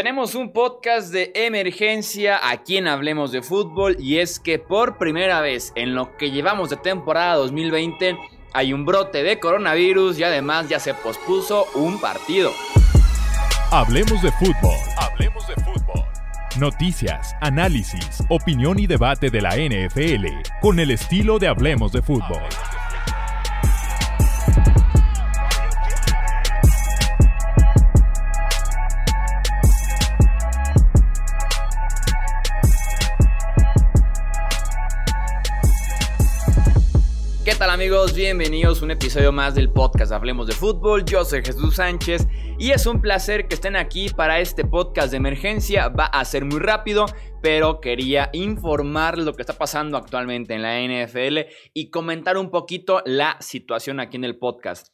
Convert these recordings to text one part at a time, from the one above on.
Tenemos un podcast de emergencia aquí en Hablemos de Fútbol y es que por primera vez en lo que llevamos de temporada 2020 hay un brote de coronavirus y además ya se pospuso un partido. Hablemos de fútbol. Hablemos de fútbol. Noticias, análisis, opinión y debate de la NFL con el estilo de Hablemos de fútbol. Amigos? Bienvenidos a un episodio más del podcast Hablemos de Fútbol. Yo soy Jesús Sánchez y es un placer que estén aquí para este podcast de emergencia. Va a ser muy rápido, pero quería informar lo que está pasando actualmente en la NFL y comentar un poquito la situación aquí en el podcast.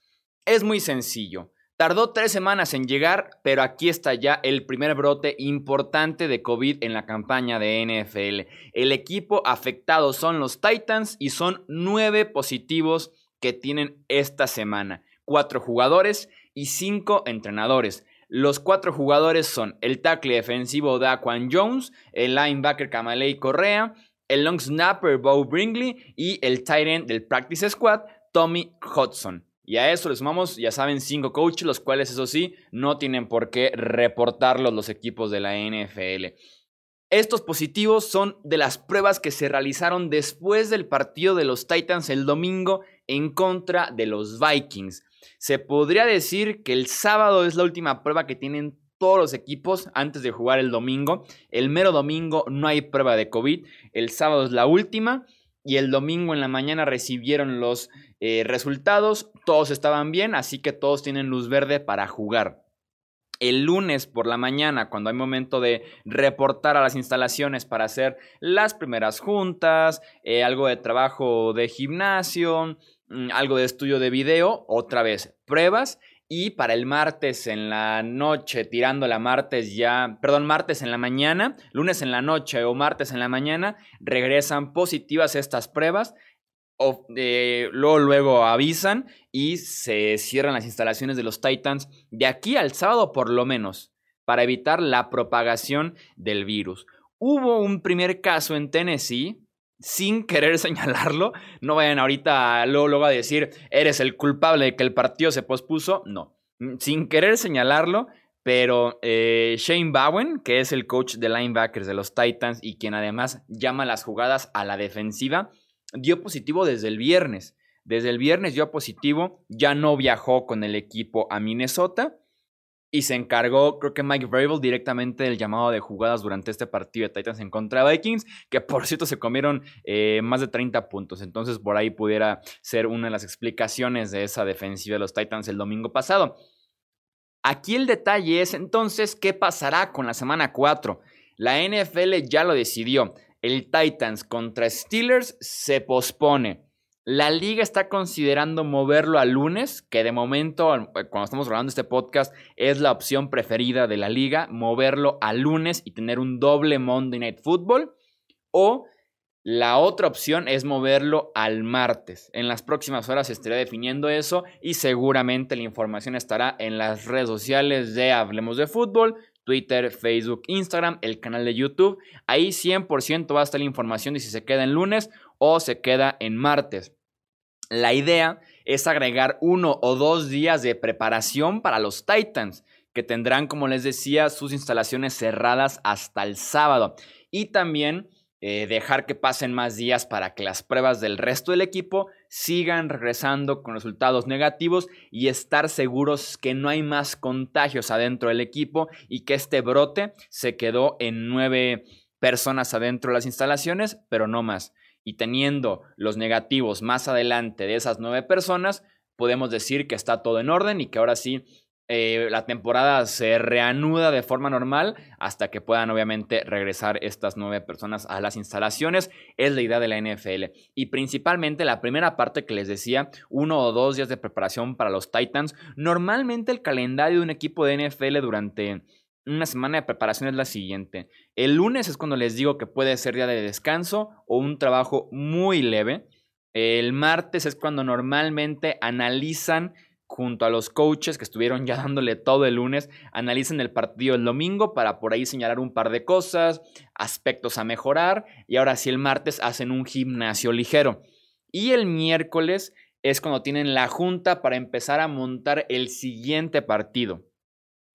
Es muy sencillo. Tardó tres semanas en llegar, pero aquí está ya el primer brote importante de COVID en la campaña de NFL. El equipo afectado son los Titans y son nueve positivos que tienen esta semana. Cuatro jugadores y cinco entrenadores. Los cuatro jugadores son el tackle defensivo Daquan Jones, el linebacker Kamalei Correa, el long snapper Bo Bringley y el tight end del practice squad Tommy Hudson. Y a eso le sumamos, ya saben, cinco coaches, los cuales, eso sí, no tienen por qué reportarlos los equipos de la NFL. Estos positivos son de las pruebas que se realizaron después del partido de los Titans el domingo en contra de los Vikings. Se podría decir que el sábado es la última prueba que tienen todos los equipos antes de jugar el domingo. El mero domingo no hay prueba de COVID. El sábado es la última y el domingo en la mañana recibieron los eh, resultados. Todos estaban bien, así que todos tienen luz verde para jugar. El lunes por la mañana, cuando hay momento de reportar a las instalaciones para hacer las primeras juntas, eh, algo de trabajo de gimnasio, mm, algo de estudio de video, otra vez pruebas y para el martes en la noche, tirando la martes ya, perdón, martes en la mañana, lunes en la noche o martes en la mañana, regresan positivas estas pruebas. O, eh, luego, luego avisan y se cierran las instalaciones de los Titans de aquí al sábado por lo menos para evitar la propagación del virus. Hubo un primer caso en Tennessee sin querer señalarlo. No vayan ahorita luego, a decir, eres el culpable de que el partido se pospuso. No, mm, sin querer señalarlo, pero eh, Shane Bowen, que es el coach de linebackers de los Titans y quien además llama las jugadas a la defensiva, dio positivo desde el viernes. Desde el viernes dio positivo, ya no viajó con el equipo a Minnesota y se encargó, creo que Mike Vrabel, directamente del llamado de jugadas durante este partido de Titans en contra de Vikings, que por cierto se comieron eh, más de 30 puntos. Entonces, por ahí pudiera ser una de las explicaciones de esa defensiva de los Titans el domingo pasado. Aquí el detalle es entonces qué pasará con la semana 4. La NFL ya lo decidió. El Titans contra Steelers se pospone. La liga está considerando moverlo a lunes, que de momento, cuando estamos grabando este podcast, es la opción preferida de la liga, moverlo a lunes y tener un doble Monday Night Football. O la otra opción es moverlo al martes. En las próximas horas se estará definiendo eso y seguramente la información estará en las redes sociales de Hablemos de Fútbol, Twitter, Facebook, Instagram, el canal de YouTube. Ahí 100% va a estar la información de si se queda en lunes o se queda en martes. La idea es agregar uno o dos días de preparación para los Titans, que tendrán, como les decía, sus instalaciones cerradas hasta el sábado. Y también eh, dejar que pasen más días para que las pruebas del resto del equipo sigan regresando con resultados negativos y estar seguros que no hay más contagios adentro del equipo y que este brote se quedó en nueve personas adentro de las instalaciones, pero no más. Y teniendo los negativos más adelante de esas nueve personas, podemos decir que está todo en orden y que ahora sí eh, la temporada se reanuda de forma normal hasta que puedan obviamente regresar estas nueve personas a las instalaciones. Es la idea de la NFL. Y principalmente la primera parte que les decía, uno o dos días de preparación para los Titans. Normalmente el calendario de un equipo de NFL durante una semana de preparación es la siguiente. El lunes es cuando les digo que puede ser día de descanso o un trabajo muy leve. El martes es cuando normalmente analizan junto a los coaches que estuvieron ya dándole todo el lunes, analicen el partido el domingo para por ahí señalar un par de cosas, aspectos a mejorar y ahora sí el martes hacen un gimnasio ligero. Y el miércoles es cuando tienen la junta para empezar a montar el siguiente partido.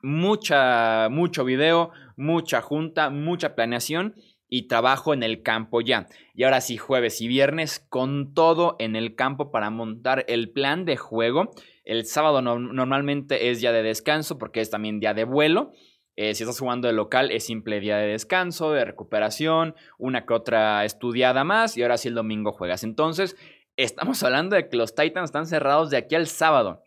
Mucha, mucho video, mucha junta, mucha planeación y trabajo en el campo ya. Y ahora sí, jueves y viernes con todo en el campo para montar el plan de juego. El sábado normalmente es día de descanso porque es también día de vuelo. Eh, si estás jugando de local es simple día de descanso, de recuperación, una que otra estudiada más y ahora sí el domingo juegas. Entonces, estamos hablando de que los Titans están cerrados de aquí al sábado.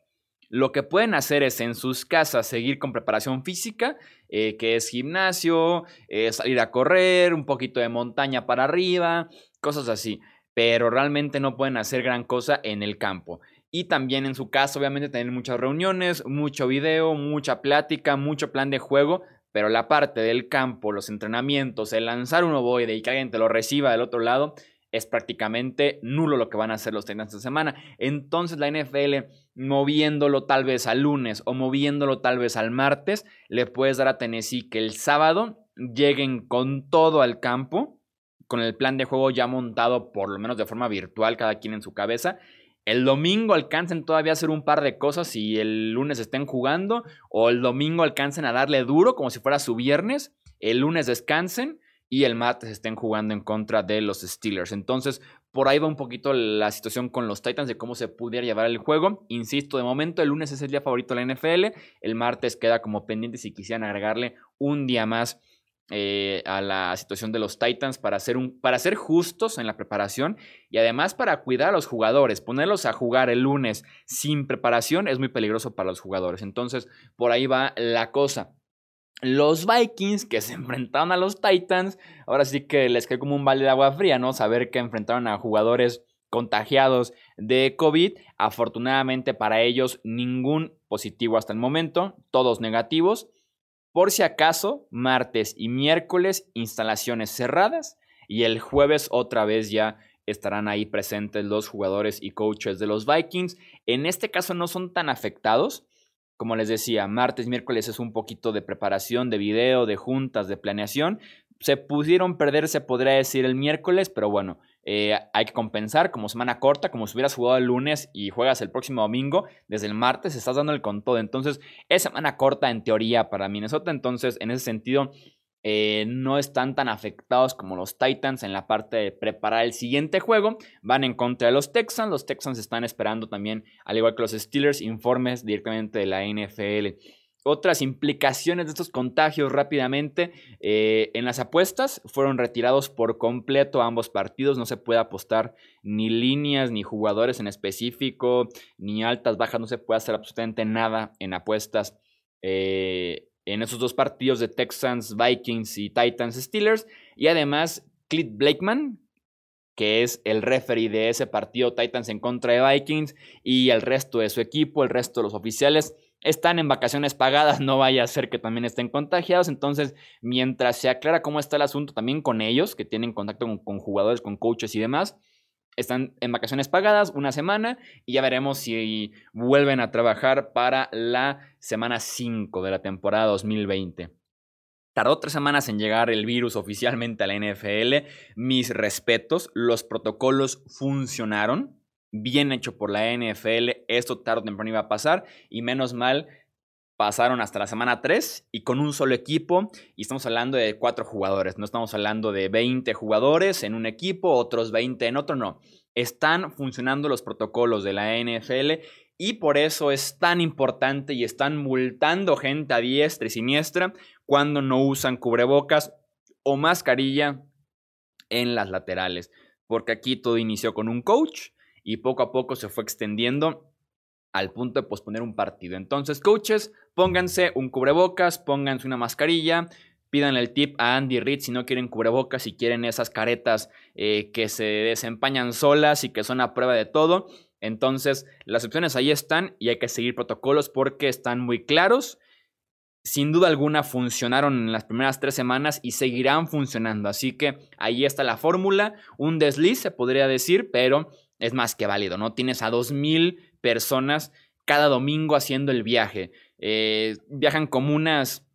Lo que pueden hacer es en sus casas seguir con preparación física, eh, que es gimnasio, eh, salir a correr, un poquito de montaña para arriba, cosas así. Pero realmente no pueden hacer gran cosa en el campo. Y también en su casa, obviamente, tener muchas reuniones, mucho video, mucha plática, mucho plan de juego. Pero la parte del campo, los entrenamientos, el lanzar un ovoide y que alguien te lo reciba del otro lado, es prácticamente nulo lo que van a hacer los Titans esta semana. Entonces la NFL, moviéndolo tal vez al lunes o moviéndolo tal vez al martes, le puedes dar a Tennessee que el sábado lleguen con todo al campo, con el plan de juego ya montado por lo menos de forma virtual, cada quien en su cabeza. El domingo alcancen todavía a hacer un par de cosas y el lunes estén jugando, o el domingo alcancen a darle duro como si fuera su viernes, el lunes descansen y el martes estén jugando en contra de los Steelers. Entonces, por ahí va un poquito la situación con los Titans de cómo se pudiera llevar el juego. Insisto, de momento el lunes es el día favorito de la NFL, el martes queda como pendiente si quisieran agregarle un día más. Eh, a la situación de los Titans para ser, un, para ser justos en la preparación y además para cuidar a los jugadores. Ponerlos a jugar el lunes sin preparación es muy peligroso para los jugadores. Entonces, por ahí va la cosa. Los Vikings que se enfrentaron a los Titans, ahora sí que les cae como un balde de agua fría, ¿no? Saber que enfrentaron a jugadores contagiados de COVID. Afortunadamente para ellos, ningún positivo hasta el momento, todos negativos. Por si acaso, martes y miércoles, instalaciones cerradas. Y el jueves otra vez ya estarán ahí presentes los jugadores y coaches de los Vikings. En este caso no son tan afectados como les decía, martes, miércoles es un poquito de preparación, de video, de juntas, de planeación. Se pudieron perder, se podría decir, el miércoles, pero bueno, eh, hay que compensar como semana corta, como si hubieras jugado el lunes y juegas el próximo domingo, desde el martes estás dando el con todo. Entonces, es semana corta en teoría para Minnesota, entonces en ese sentido eh, no están tan afectados como los Titans en la parte de preparar el siguiente juego. Van en contra de los Texans. Los Texans están esperando también, al igual que los Steelers, informes directamente de la NFL. Otras implicaciones de estos contagios rápidamente. Eh, en las apuestas fueron retirados por completo ambos partidos. No se puede apostar ni líneas, ni jugadores en específico, ni altas, bajas. No se puede hacer absolutamente nada en apuestas. Eh, en esos dos partidos de Texans, Vikings y Titans Steelers. Y además, Clint Blakeman, que es el referee de ese partido Titans en contra de Vikings, y el resto de su equipo, el resto de los oficiales, están en vacaciones pagadas, no vaya a ser que también estén contagiados. Entonces, mientras se aclara cómo está el asunto también con ellos, que tienen contacto con, con jugadores, con coaches y demás, están en vacaciones pagadas una semana y ya veremos si vuelven a trabajar para la semana 5 de la temporada 2020. Tardó tres semanas en llegar el virus oficialmente a la NFL. Mis respetos, los protocolos funcionaron. Bien hecho por la NFL. Esto tarde o temprano iba a pasar. Y menos mal, pasaron hasta la semana 3 y con un solo equipo. Y estamos hablando de cuatro jugadores. No estamos hablando de 20 jugadores en un equipo, otros 20 en otro, no. Están funcionando los protocolos de la NFL y por eso es tan importante y están multando gente a diestra y siniestra cuando no usan cubrebocas o mascarilla en las laterales. Porque aquí todo inició con un coach y poco a poco se fue extendiendo al punto de posponer un partido. Entonces, coaches, pónganse un cubrebocas, pónganse una mascarilla, pidan el tip a Andy Reid si no quieren cubrebocas, si quieren esas caretas eh, que se desempañan solas y que son a prueba de todo. Entonces, las opciones ahí están y hay que seguir protocolos porque están muy claros. Sin duda alguna funcionaron en las primeras tres semanas y seguirán funcionando. Así que ahí está la fórmula. Un desliz, se podría decir, pero es más que válido, ¿no? Tienes a 2.000 personas cada domingo haciendo el viaje. Eh, viajan como unas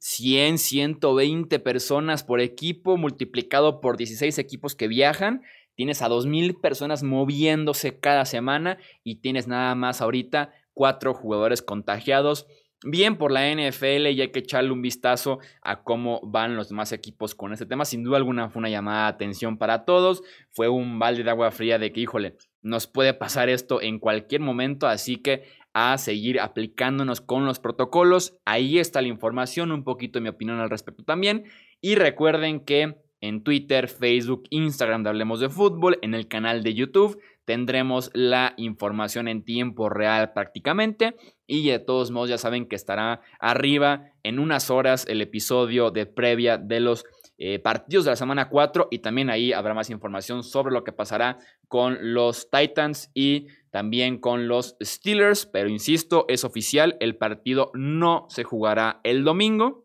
100, 120 personas por equipo, multiplicado por 16 equipos que viajan. Tienes a 2.000 personas moviéndose cada semana y tienes nada más ahorita cuatro jugadores contagiados. Bien por la NFL y hay que echarle un vistazo a cómo van los demás equipos con este tema. Sin duda alguna fue una llamada de atención para todos. Fue un balde de agua fría de que, híjole, nos puede pasar esto en cualquier momento. Así que a seguir aplicándonos con los protocolos. Ahí está la información, un poquito mi opinión al respecto también. Y recuerden que en Twitter, Facebook, Instagram de Hablemos de Fútbol, en el canal de YouTube tendremos la información en tiempo real prácticamente. Y de todos modos ya saben que estará arriba en unas horas el episodio de previa de los eh, partidos de la semana 4 y también ahí habrá más información sobre lo que pasará con los Titans y también con los Steelers. Pero insisto, es oficial, el partido no se jugará el domingo.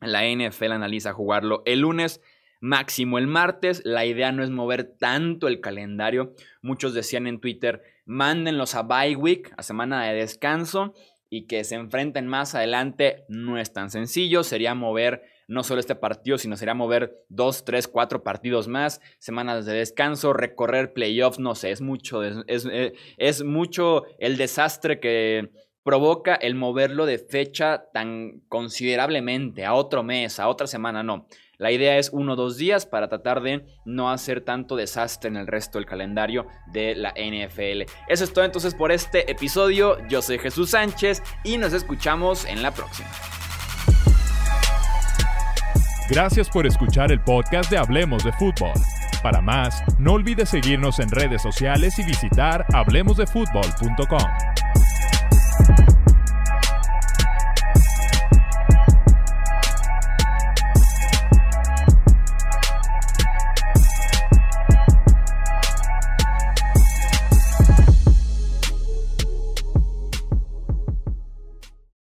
La NFL analiza jugarlo el lunes máximo el martes. La idea no es mover tanto el calendario. Muchos decían en Twitter, mándenlos a bye week, a semana de descanso, y que se enfrenten más adelante. No es tan sencillo, sería mover no solo este partido, sino sería mover dos, tres, cuatro partidos más, semanas de descanso, recorrer playoffs, no sé, es mucho, es, eh, es mucho el desastre que provoca el moverlo de fecha tan considerablemente a otro mes, a otra semana, no. La idea es uno o dos días para tratar de no hacer tanto desastre en el resto del calendario de la NFL. Eso es todo entonces por este episodio. Yo soy Jesús Sánchez y nos escuchamos en la próxima. Gracias por escuchar el podcast de Hablemos de Fútbol. Para más, no olvides seguirnos en redes sociales y visitar hablemosdefutbol.com.